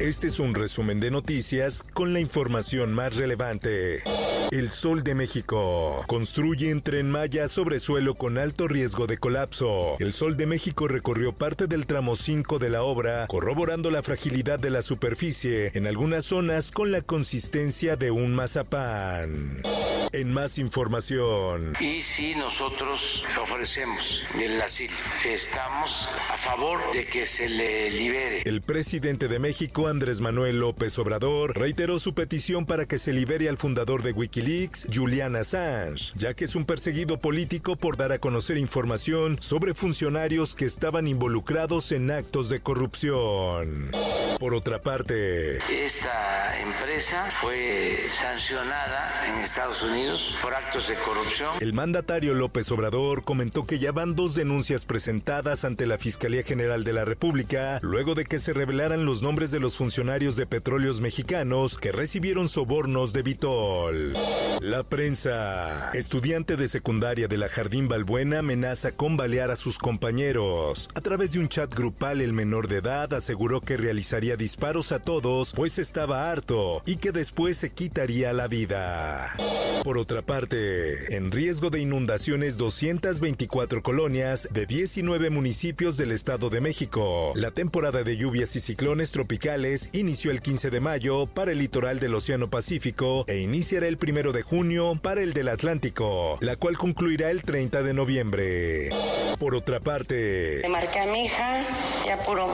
Este es un resumen de noticias con la información más relevante. El Sol de México. Construye en Tren Maya sobre suelo con alto riesgo de colapso. El Sol de México recorrió parte del tramo 5 de la obra, corroborando la fragilidad de la superficie, en algunas zonas con la consistencia de un mazapán. En más información. Y si nosotros ofrecemos el asilo, estamos a favor de que se le libere. El presidente de México, Andrés Manuel López Obrador, reiteró su petición para que se libere al fundador de Wikileaks, Julian Assange, ya que es un perseguido político por dar a conocer información sobre funcionarios que estaban involucrados en actos de corrupción. Por otra parte, Esta empresa fue sancionada en Estados Unidos por actos de corrupción. el mandatario López Obrador comentó que ya van dos denuncias presentadas ante la Fiscalía General de la República luego de que se revelaran los nombres de los funcionarios de petróleos mexicanos que recibieron sobornos de Vitol. La prensa. Estudiante de secundaria de la Jardín Balbuena amenaza con balear a sus compañeros. A través de un chat grupal, el menor de edad aseguró que realizaría disparos a todos, pues estaba harto y que después se quitaría la vida. Otra parte, en riesgo de inundaciones 224 colonias de 19 municipios del Estado de México. La temporada de lluvias y ciclones tropicales inició el 15 de mayo para el litoral del Océano Pacífico e iniciará el 1 de junio para el del Atlántico, la cual concluirá el 30 de noviembre. Por otra parte, Le marqué a mi hija, ya puro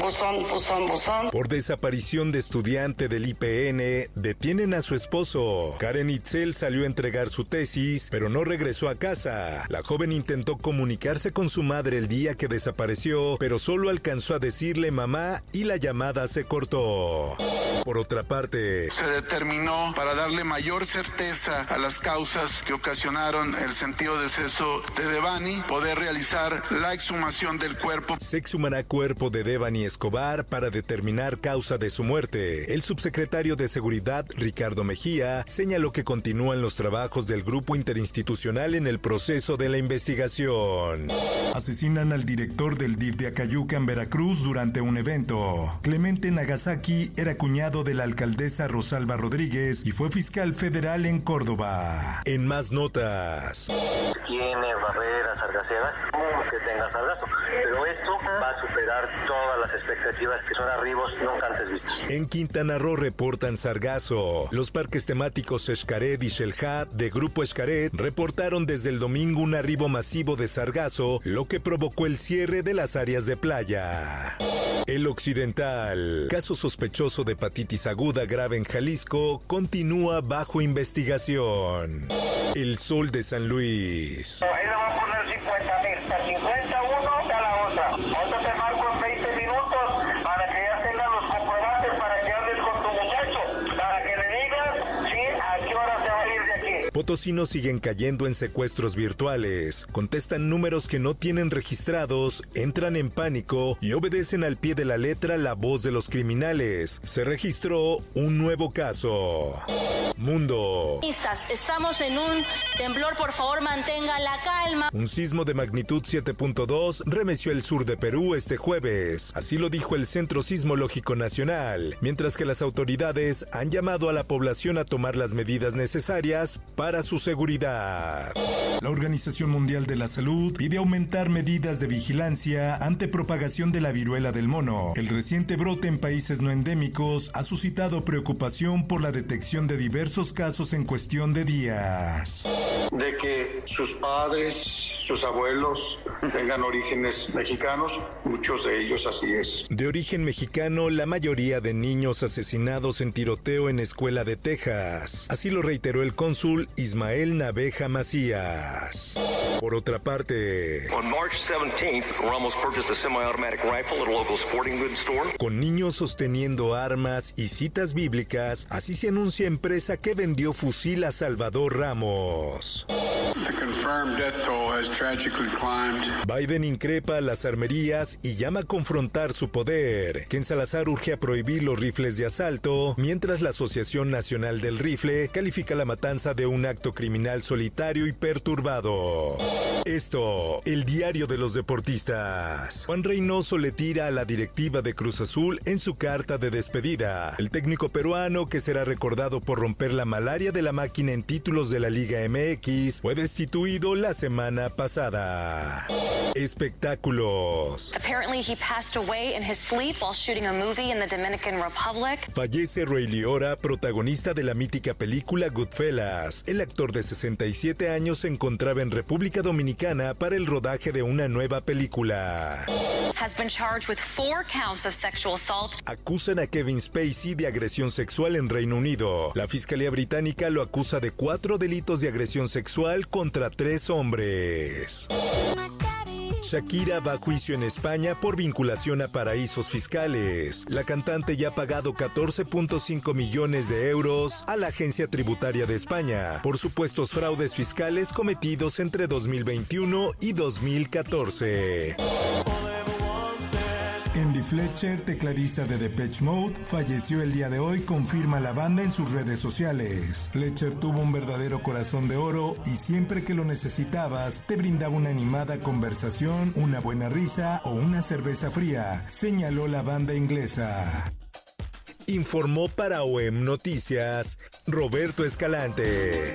buzón, buzón, buzón. Por desaparición de estudiante del IPN, detienen a su esposo. Karen Itzel salió a entregar su tesis, pero no regresó a casa. La joven intentó comunicarse con su madre el día que desapareció, pero solo alcanzó a decirle mamá y la llamada se cortó. Por otra parte, se determinó para darle mayor certeza a las causas que ocasionaron el sentido de deceso de Devani, poder realizar la exhumación del cuerpo. se exhumará cuerpo de Devani Escobar para determinar causa de su muerte. El subsecretario de Seguridad, Ricardo Mejía, señaló que continúan los trabajos del grupo interinstitucional en el proceso de la investigación. Asesinan al director del DIF de Acayuca en Veracruz durante un evento. Clemente Nagasaki era cuñado de la alcaldesa Rosalba Rodríguez y fue fiscal federal en Córdoba. En más notas. Tiene barreras sargaceras, como que tenga sargazo. Pero esto va a superar todas las expectativas que son arribos nunca antes vistos. En Quintana Roo reportan sargazo. Los parques temáticos Xcaret y Xelha de Grupo Xcaret reportaron desde el domingo un arribo masivo de sargazo, lo que provocó el cierre de las áreas de playa. El Occidental, caso sospechoso de hepatitis aguda grave en Jalisco, continúa bajo investigación. El Sol de San Luis. A poner 50 mil. A 51 está la otra. Ahorita te marco en 20 minutos para que ya tengas los comprobantes para que hables con tu muchacho. Para que le digas, sí, a qué hora se va a ir de aquí. Potosinos siguen cayendo en secuestros virtuales, contestan números que no tienen registrados, entran en pánico y obedecen al pie de la letra la voz de los criminales. Se registró un nuevo caso. Mundo. Estamos en un temblor, por favor mantenga la calma. Un sismo de magnitud 7.2 remeció el sur de Perú este jueves. Así lo dijo el Centro Sismológico Nacional, mientras que las autoridades han llamado a la población a tomar las medidas necesarias para su seguridad. La Organización Mundial de la Salud pide aumentar medidas de vigilancia ante propagación de la viruela del mono. El reciente brote en países no endémicos ha suscitado preocupación por la detección de diversos casos en cuestión de días. De que sus padres, sus abuelos tengan orígenes mexicanos, muchos de ellos así es. De origen mexicano, la mayoría de niños asesinados en tiroteo en escuela de Texas. Así lo reiteró el cónsul Ismael Naveja Macías. Por otra parte, On March 17th, Ramos purchased a semi-automatic rifle at a local sporting goods store. con niños sosteniendo armas y citas bíblicas, así se anuncia empresa que vendió fusil a Salvador Ramos. Biden increpa las armerías y llama a confrontar su poder. Ken Salazar urge a prohibir los rifles de asalto, mientras la Asociación Nacional del Rifle califica la matanza de un acto criminal solitario y perturbado. Esto, el diario de los deportistas. Juan Reynoso le tira a la directiva de Cruz Azul en su carta de despedida. El técnico peruano, que será recordado por romper la malaria de la máquina en títulos de la Liga MX, fue destituido la semana pasada. Espectáculos. Apparently, he passed away in his sleep while shooting a movie in the Dominican Republic. Fallece Ray Liotta, protagonista de la mítica película Goodfellas. El actor de 67 años se encontraba en República Dominicana para el rodaje de una nueva película. Acusan a Kevin Spacey de agresión sexual en Reino Unido. La Fiscalía Británica lo acusa de cuatro delitos de agresión sexual contra tres hombres. Shakira va a juicio en España por vinculación a paraísos fiscales. La cantante ya ha pagado 14.5 millones de euros a la Agencia Tributaria de España por supuestos fraudes fiscales cometidos entre 2021 y 2014. Fletcher, tecladista de Depeche Mode, falleció el día de hoy, confirma la banda en sus redes sociales. Fletcher tuvo un verdadero corazón de oro y siempre que lo necesitabas te brindaba una animada conversación, una buena risa o una cerveza fría, señaló la banda inglesa. Informó para OEM Noticias Roberto Escalante.